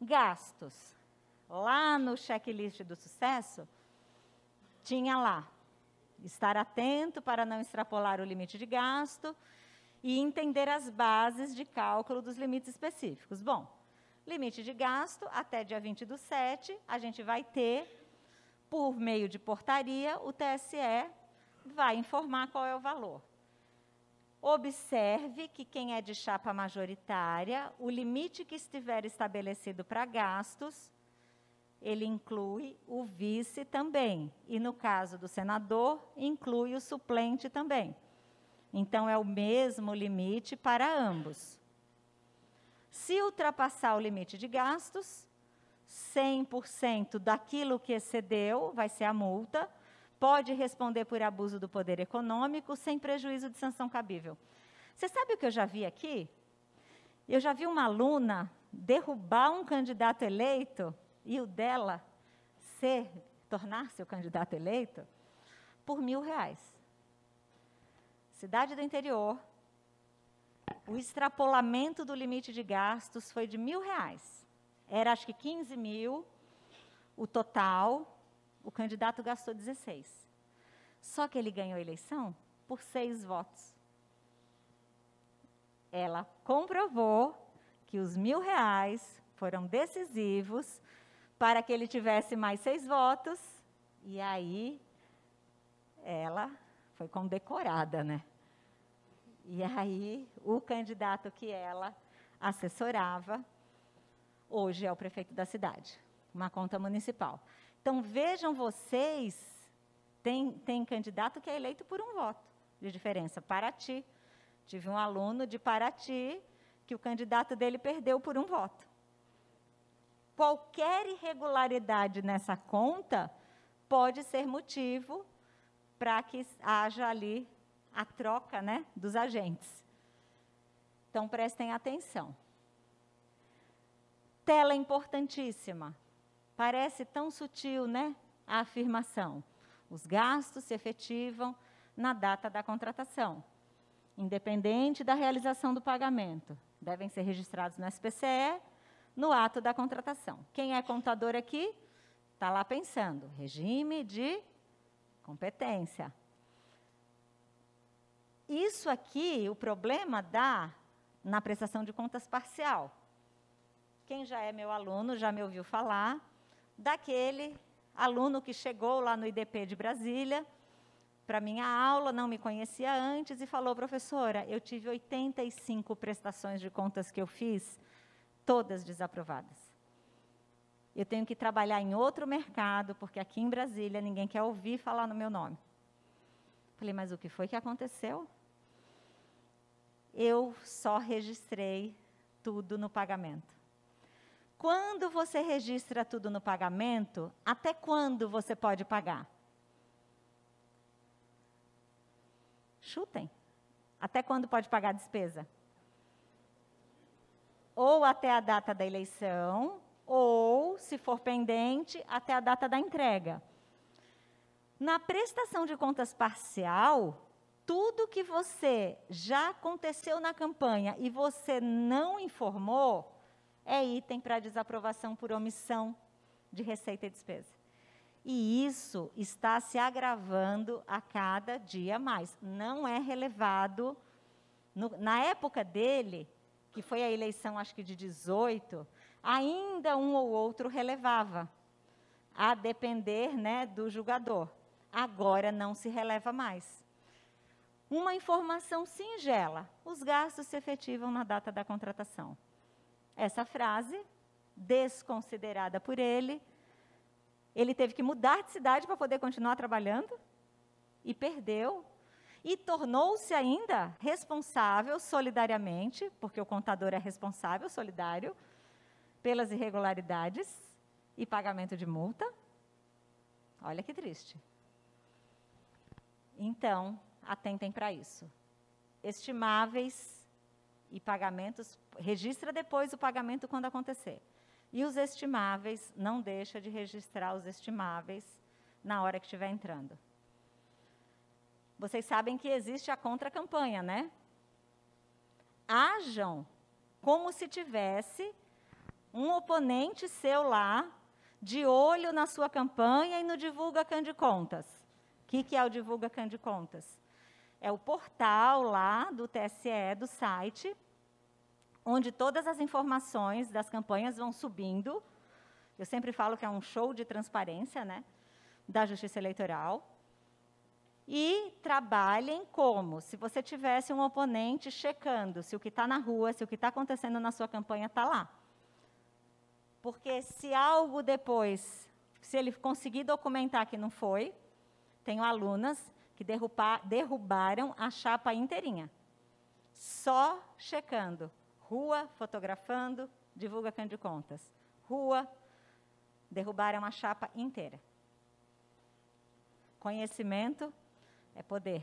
Gastos. Lá no checklist do sucesso, tinha lá estar atento para não extrapolar o limite de gasto e entender as bases de cálculo dos limites específicos. Bom, limite de gasto, até dia 20 do 7, a gente vai ter, por meio de portaria, o TSE vai informar qual é o valor. Observe que quem é de chapa majoritária, o limite que estiver estabelecido para gastos, ele inclui o vice também. E no caso do senador, inclui o suplente também. Então, é o mesmo limite para ambos. Se ultrapassar o limite de gastos, 100% daquilo que excedeu vai ser a multa, pode responder por abuso do poder econômico sem prejuízo de sanção cabível. Você sabe o que eu já vi aqui? Eu já vi uma aluna derrubar um candidato eleito e o dela ser, tornar-se o candidato eleito, por mil reais. Cidade do interior, o extrapolamento do limite de gastos foi de mil reais. Era acho que 15 mil o total, o candidato gastou 16. Só que ele ganhou a eleição por seis votos. Ela comprovou que os mil reais foram decisivos para que ele tivesse mais seis votos. E aí, ela foi condecorada, né? E aí, o candidato que ela assessorava, hoje é o prefeito da cidade, uma conta municipal. Então, vejam vocês, tem, tem candidato que é eleito por um voto de diferença. Paraty. Tive um aluno de Paraty que o candidato dele perdeu por um voto. Qualquer irregularidade nessa conta pode ser motivo para que haja ali a troca né, dos agentes. Então, prestem atenção. Tela importantíssima. Parece tão sutil, né? A afirmação. Os gastos se efetivam na data da contratação, independente da realização do pagamento. Devem ser registrados no SPCE no ato da contratação. Quem é contador aqui está lá pensando, regime de competência. Isso aqui, o problema dá na prestação de contas parcial. Quem já é meu aluno já me ouviu falar daquele aluno que chegou lá no IDP de Brasília para minha aula, não me conhecia antes e falou, professora, eu tive 85 prestações de contas que eu fiz, todas desaprovadas. Eu tenho que trabalhar em outro mercado, porque aqui em Brasília ninguém quer ouvir falar no meu nome. Falei, mas o que foi que aconteceu? Eu só registrei tudo no pagamento. Quando você registra tudo no pagamento, até quando você pode pagar? Chutem. Até quando pode pagar a despesa? Ou até a data da eleição, ou, se for pendente, até a data da entrega. Na prestação de contas parcial, tudo que você já aconteceu na campanha e você não informou, é item para desaprovação por omissão de receita e despesa. E isso está se agravando a cada dia mais. Não é relevado. No, na época dele, que foi a eleição, acho que de 18, ainda um ou outro relevava, a depender né, do julgador. Agora não se releva mais. Uma informação singela: os gastos se efetivam na data da contratação essa frase, desconsiderada por ele. Ele teve que mudar de cidade para poder continuar trabalhando e perdeu. E tornou-se ainda responsável solidariamente, porque o contador é responsável, solidário, pelas irregularidades e pagamento de multa. Olha que triste. Então, atentem para isso. Estimáveis e pagamentos, registra depois o pagamento quando acontecer. E os estimáveis, não deixa de registrar os estimáveis na hora que estiver entrando. Vocês sabem que existe a contra-campanha, né? Ajam como se tivesse um oponente seu lá, de olho na sua campanha e no Divulga Cande Contas. O que, que é o Divulga Cande Contas? É o portal lá do TSE, do site, onde todas as informações das campanhas vão subindo. Eu sempre falo que é um show de transparência, né? Da Justiça Eleitoral. E trabalhem como se você tivesse um oponente checando se o que está na rua, se o que está acontecendo na sua campanha está lá. Porque se algo depois, se ele conseguir documentar que não foi, tenho alunas que derrubar, derrubaram a chapa inteirinha. Só checando. Rua, fotografando, divulga de contas. Rua, derrubaram a chapa inteira. Conhecimento é poder.